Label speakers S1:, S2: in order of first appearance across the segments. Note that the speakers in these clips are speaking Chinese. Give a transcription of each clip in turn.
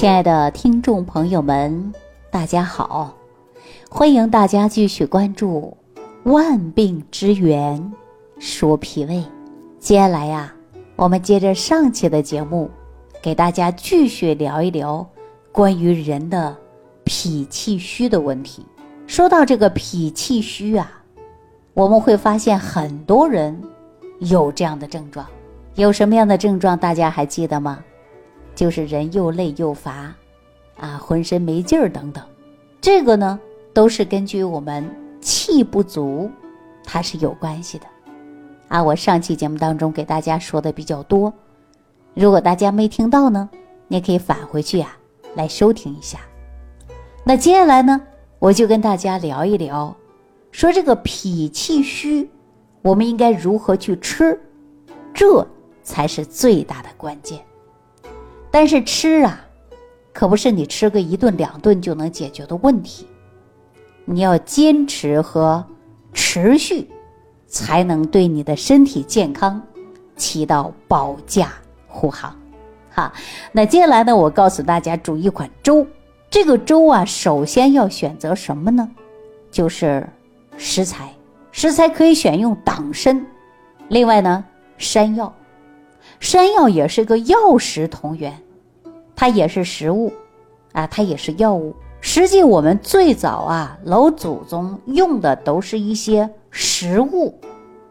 S1: 亲爱的听众朋友们，大家好！欢迎大家继续关注《万病之源说脾胃》。接下来呀，我们接着上期的节目，给大家继续聊一聊关于人的脾气虚的问题。说到这个脾气虚啊，我们会发现很多人有这样的症状。有什么样的症状？大家还记得吗？就是人又累又乏，啊，浑身没劲儿等等，这个呢都是根据我们气不足，它是有关系的，啊，我上期节目当中给大家说的比较多，如果大家没听到呢，你可以返回去呀来收听一下。那接下来呢，我就跟大家聊一聊，说这个脾气虚，我们应该如何去吃，这才是最大的关键。但是吃啊，可不是你吃个一顿两顿就能解决的问题。你要坚持和持续，才能对你的身体健康起到保驾护航。哈，那接下来呢，我告诉大家煮一款粥。这个粥啊，首先要选择什么呢？就是食材，食材可以选用党参，另外呢，山药。山药也是个药食同源，它也是食物，啊，它也是药物。实际我们最早啊，老祖宗用的都是一些食物，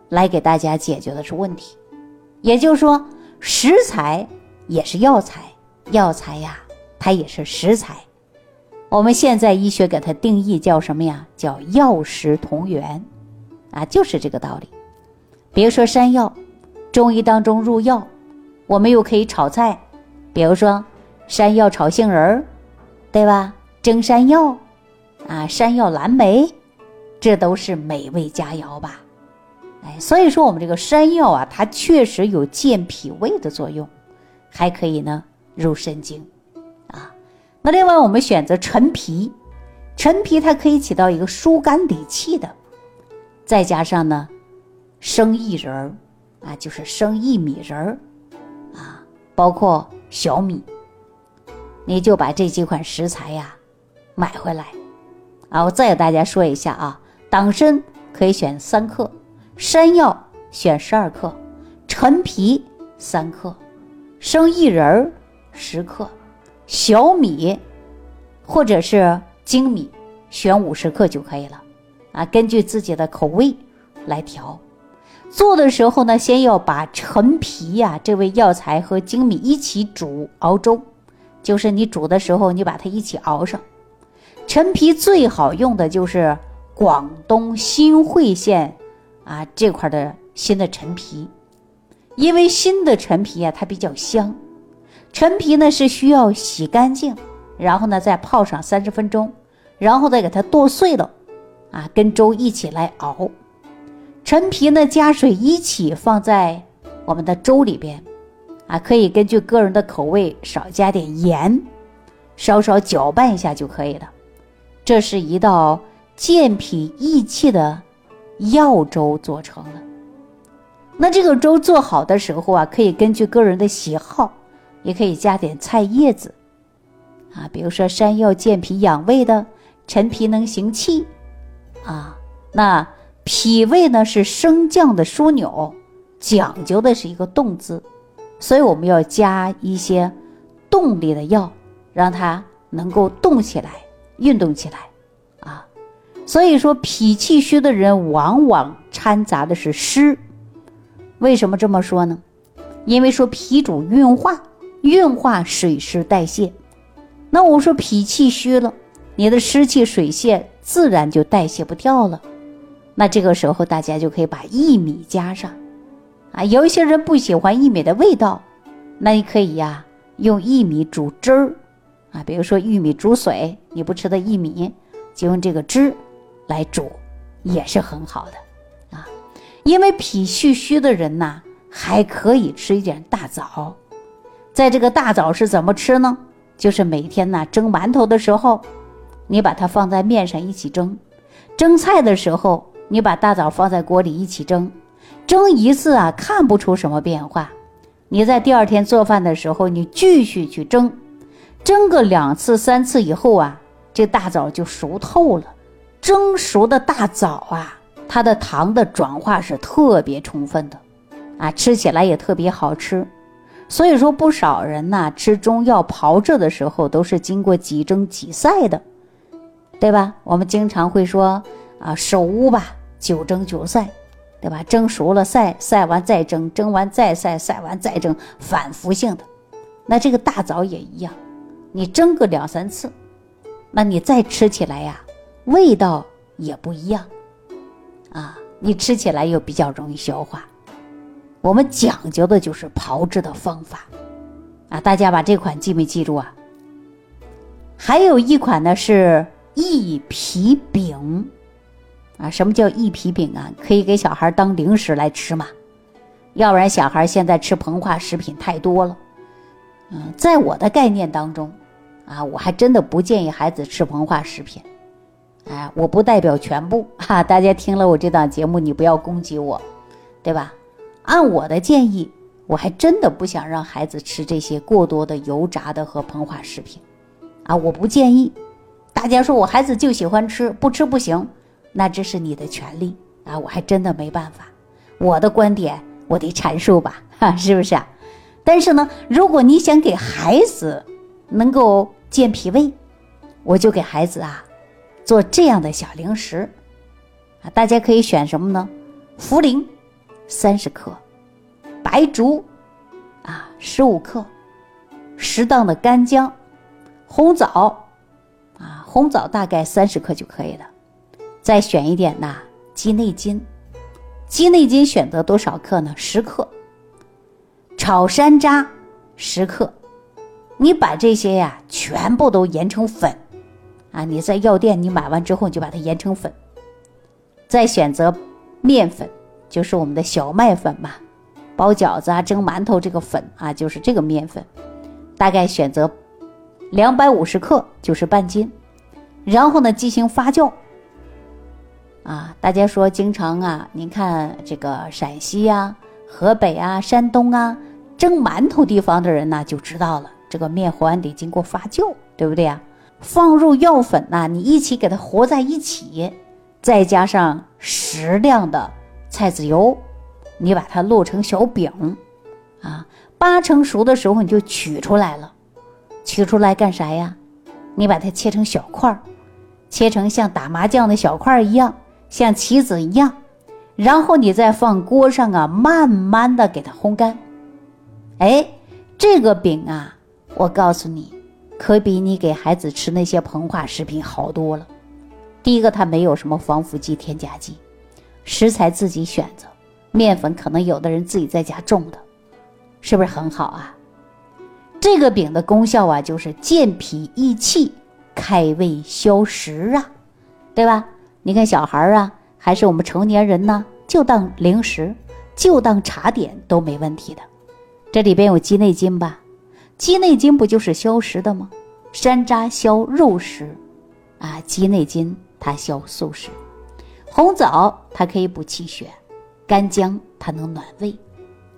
S1: 来给大家解决的是问题。也就是说，食材也是药材，药材呀，它也是食材。我们现在医学给它定义叫什么呀？叫药食同源，啊，就是这个道理。比如说山药，中医当中入药。我们又可以炒菜，比如说山药炒杏仁儿，对吧？蒸山药，啊，山药蓝莓，这都是美味佳肴吧？哎，所以说我们这个山药啊，它确实有健脾胃的作用，还可以呢入肾经，啊。那另外我们选择陈皮，陈皮它可以起到一个疏肝理气的，再加上呢生薏仁儿，啊，就是生薏米仁儿。包括小米，你就把这几款食材呀买回来啊！我再给大家说一下啊，党参可以选三克，山药选十二克，陈皮三克，生薏仁儿十克，小米或者是精米选五十克就可以了啊，根据自己的口味来调。做的时候呢，先要把陈皮呀这味药材和粳米一起煮熬粥，就是你煮的时候，你把它一起熬上。陈皮最好用的就是广东新会县啊这块的新的陈皮，因为新的陈皮啊它比较香。陈皮呢是需要洗干净，然后呢再泡上三十分钟，然后再给它剁碎了，啊跟粥一起来熬。陈皮呢，加水一起放在我们的粥里边，啊，可以根据个人的口味少加点盐，稍稍搅拌一下就可以了。这是一道健脾益气的药粥做成了。那这个粥做好的时候啊，可以根据个人的喜好，也可以加点菜叶子，啊，比如说山药健脾养胃的，陈皮能行气，啊，那。脾胃呢是升降的枢纽，讲究的是一个动字，所以我们要加一些动力的药，让它能够动起来、运动起来啊。所以说，脾气虚的人往往掺杂的是湿。为什么这么说呢？因为说脾主运化，运化水湿代谢。那我说脾气虚了，你的湿气、水泄自然就代谢不掉了。那这个时候，大家就可以把薏米加上，啊，有一些人不喜欢薏米的味道，那你可以呀，用薏米煮汁儿，啊，比如说玉米煮水，你不吃的薏米，就用这个汁来煮，也是很好的，啊，因为脾气虚的人呐，还可以吃一点大枣，在这个大枣是怎么吃呢？就是每天呢蒸馒头的时候，你把它放在面上一起蒸，蒸菜的时候。你把大枣放在锅里一起蒸，蒸一次啊，看不出什么变化。你在第二天做饭的时候，你继续去蒸，蒸个两次三次以后啊，这大枣就熟透了。蒸熟的大枣啊，它的糖的转化是特别充分的，啊，吃起来也特别好吃。所以说，不少人呐吃中药炮制的时候，都是经过几蒸几晒的，对吧？我们经常会说啊，熟吧，九蒸九晒，对吧？蒸熟了晒，晒完再蒸，蒸完再晒，晒完再蒸，反复性的。那这个大枣也一样，你蒸个两三次，那你再吃起来呀，味道也不一样，啊，你吃起来又比较容易消化。我们讲究的就是炮制的方法，啊，大家把这款记没记住啊？还有一款呢是益脾饼，啊，什么叫益脾饼啊？可以给小孩当零食来吃嘛？要不然小孩现在吃膨化食品太多了，嗯，在我的概念当中，啊，我还真的不建议孩子吃膨化食品，哎，我不代表全部哈，大家听了我这档节目，你不要攻击我，对吧？按我的建议，我还真的不想让孩子吃这些过多的油炸的和膨化食品，啊，我不建议。大家说我孩子就喜欢吃，不吃不行，那这是你的权利啊，我还真的没办法。我的观点我得阐述吧，哈，是不是啊？但是呢，如果你想给孩子能够健脾胃，我就给孩子啊做这样的小零食，啊，大家可以选什么呢？茯苓。三十克，白术，啊，十五克，适当的干姜，红枣，啊，红枣大概三十克就可以了。再选一点呐，鸡内金，鸡内金选择多少克呢？十克。炒山楂十克，你把这些呀全部都研成粉，啊，你在药店你买完之后你就把它研成粉。再选择面粉。就是我们的小麦粉嘛，包饺子啊、蒸馒头这个粉啊，就是这个面粉，大概选择两百五十克，就是半斤，然后呢进行发酵。啊，大家说经常啊，您看这个陕西呀、河北啊、山东啊，蒸馒头地方的人呢就知道了，这个面环得经过发酵，对不对呀？放入药粉呐，你一起给它和在一起，再加上适量的。菜籽油，你把它烙成小饼，啊，八成熟的时候你就取出来了。取出来干啥呀？你把它切成小块儿，切成像打麻将的小块儿一样，像棋子一样。然后你再放锅上啊，慢慢的给它烘干。哎，这个饼啊，我告诉你，可比你给孩子吃那些膨化食品好多了。第一个，它没有什么防腐剂、添加剂。食材自己选择，面粉可能有的人自己在家种的，是不是很好啊？这个饼的功效啊，就是健脾益气、开胃消食啊，对吧？你看小孩啊，还是我们成年人呢，就当零食，就当茶点都没问题的。这里边有鸡内金吧？鸡内金不就是消食的吗？山楂消肉食，啊，鸡内金它消素食。红枣它可以补气血，干姜它能暖胃，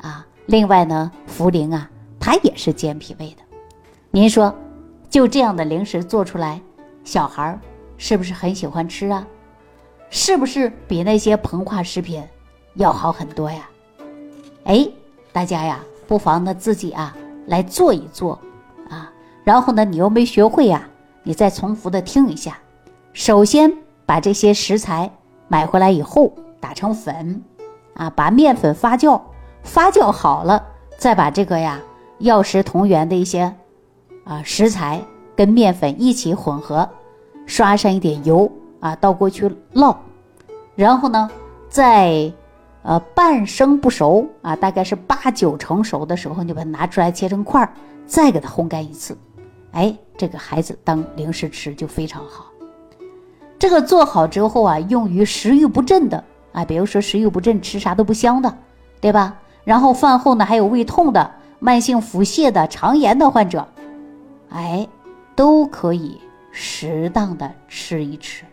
S1: 啊，另外呢，茯苓啊，它也是健脾胃的。您说，就这样的零食做出来，小孩是不是很喜欢吃啊？是不是比那些膨化食品要好很多呀？哎，大家呀，不妨呢自己啊来做一做啊，然后呢，你又没学会呀，你再重复的听一下。首先把这些食材。买回来以后打成粉，啊，把面粉发酵，发酵好了，再把这个呀药食同源的一些啊食材跟面粉一起混合，刷上一点油啊，倒过去烙，然后呢，在呃半生不熟啊，大概是八九成熟的时候，你把它拿出来切成块儿，再给它烘干一次，哎，这个孩子当零食吃就非常好。这个做好之后啊，用于食欲不振的啊，比如说食欲不振，吃啥都不香的，对吧？然后饭后呢，还有胃痛的、慢性腹泻的、肠炎的患者，哎，都可以适当的吃一吃。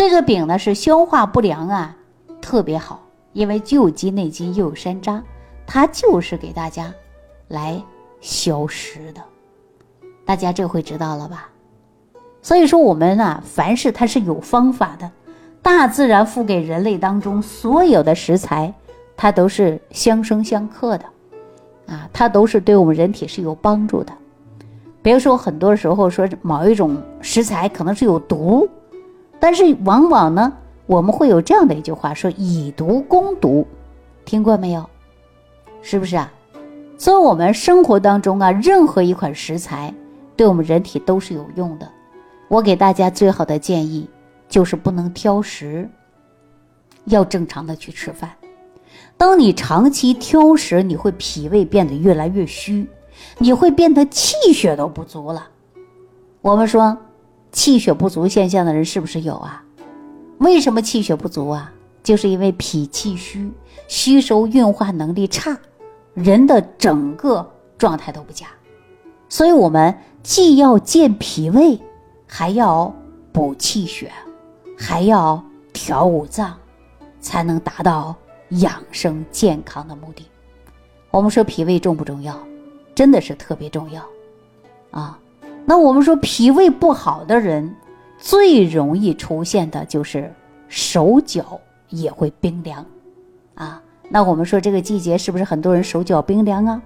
S1: 这个饼呢是消化不良啊，特别好，因为既有鸡内金又有山楂，它就是给大家来消食的。大家这回知道了吧？所以说我们啊，凡事它是有方法的。大自然赋给人类当中所有的食材，它都是相生相克的，啊，它都是对我们人体是有帮助的。比如说，很多时候说某一种食材可能是有毒，但是往往呢，我们会有这样的一句话说：“以毒攻毒”，听过没有？是不是啊？所以，我们生活当中啊，任何一款食材对我们人体都是有用的。我给大家最好的建议就是不能挑食，要正常的去吃饭。当你长期挑食，你会脾胃变得越来越虚。你会变得气血都不足了。我们说，气血不足现象的人是不是有啊？为什么气血不足啊？就是因为脾气虚，吸收运化能力差，人的整个状态都不佳。所以，我们既要健脾胃，还要补气血，还要调五脏，才能达到养生健康的目的。我们说脾胃重不重要？真的是特别重要，啊，那我们说脾胃不好的人，最容易出现的就是手脚也会冰凉，啊，那我们说这个季节是不是很多人手脚冰凉啊？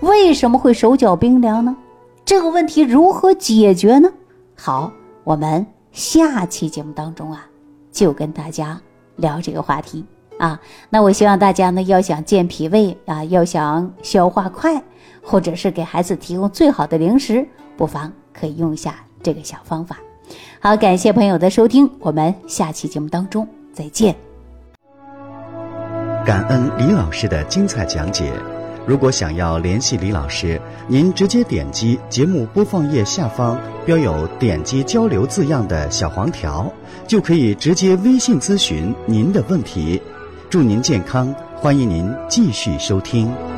S1: 为什么会手脚冰凉呢？这个问题如何解决呢？好，我们下期节目当中啊，就跟大家聊这个话题啊。那我希望大家呢，要想健脾胃啊，要想消化快。或者是给孩子提供最好的零食，不妨可以用一下这个小方法。好，感谢朋友的收听，我们下期节目当中再见。
S2: 感恩李老师的精彩讲解。如果想要联系李老师，您直接点击节目播放页下方标有“点击交流”字样的小黄条，就可以直接微信咨询您的问题。祝您健康，欢迎您继续收听。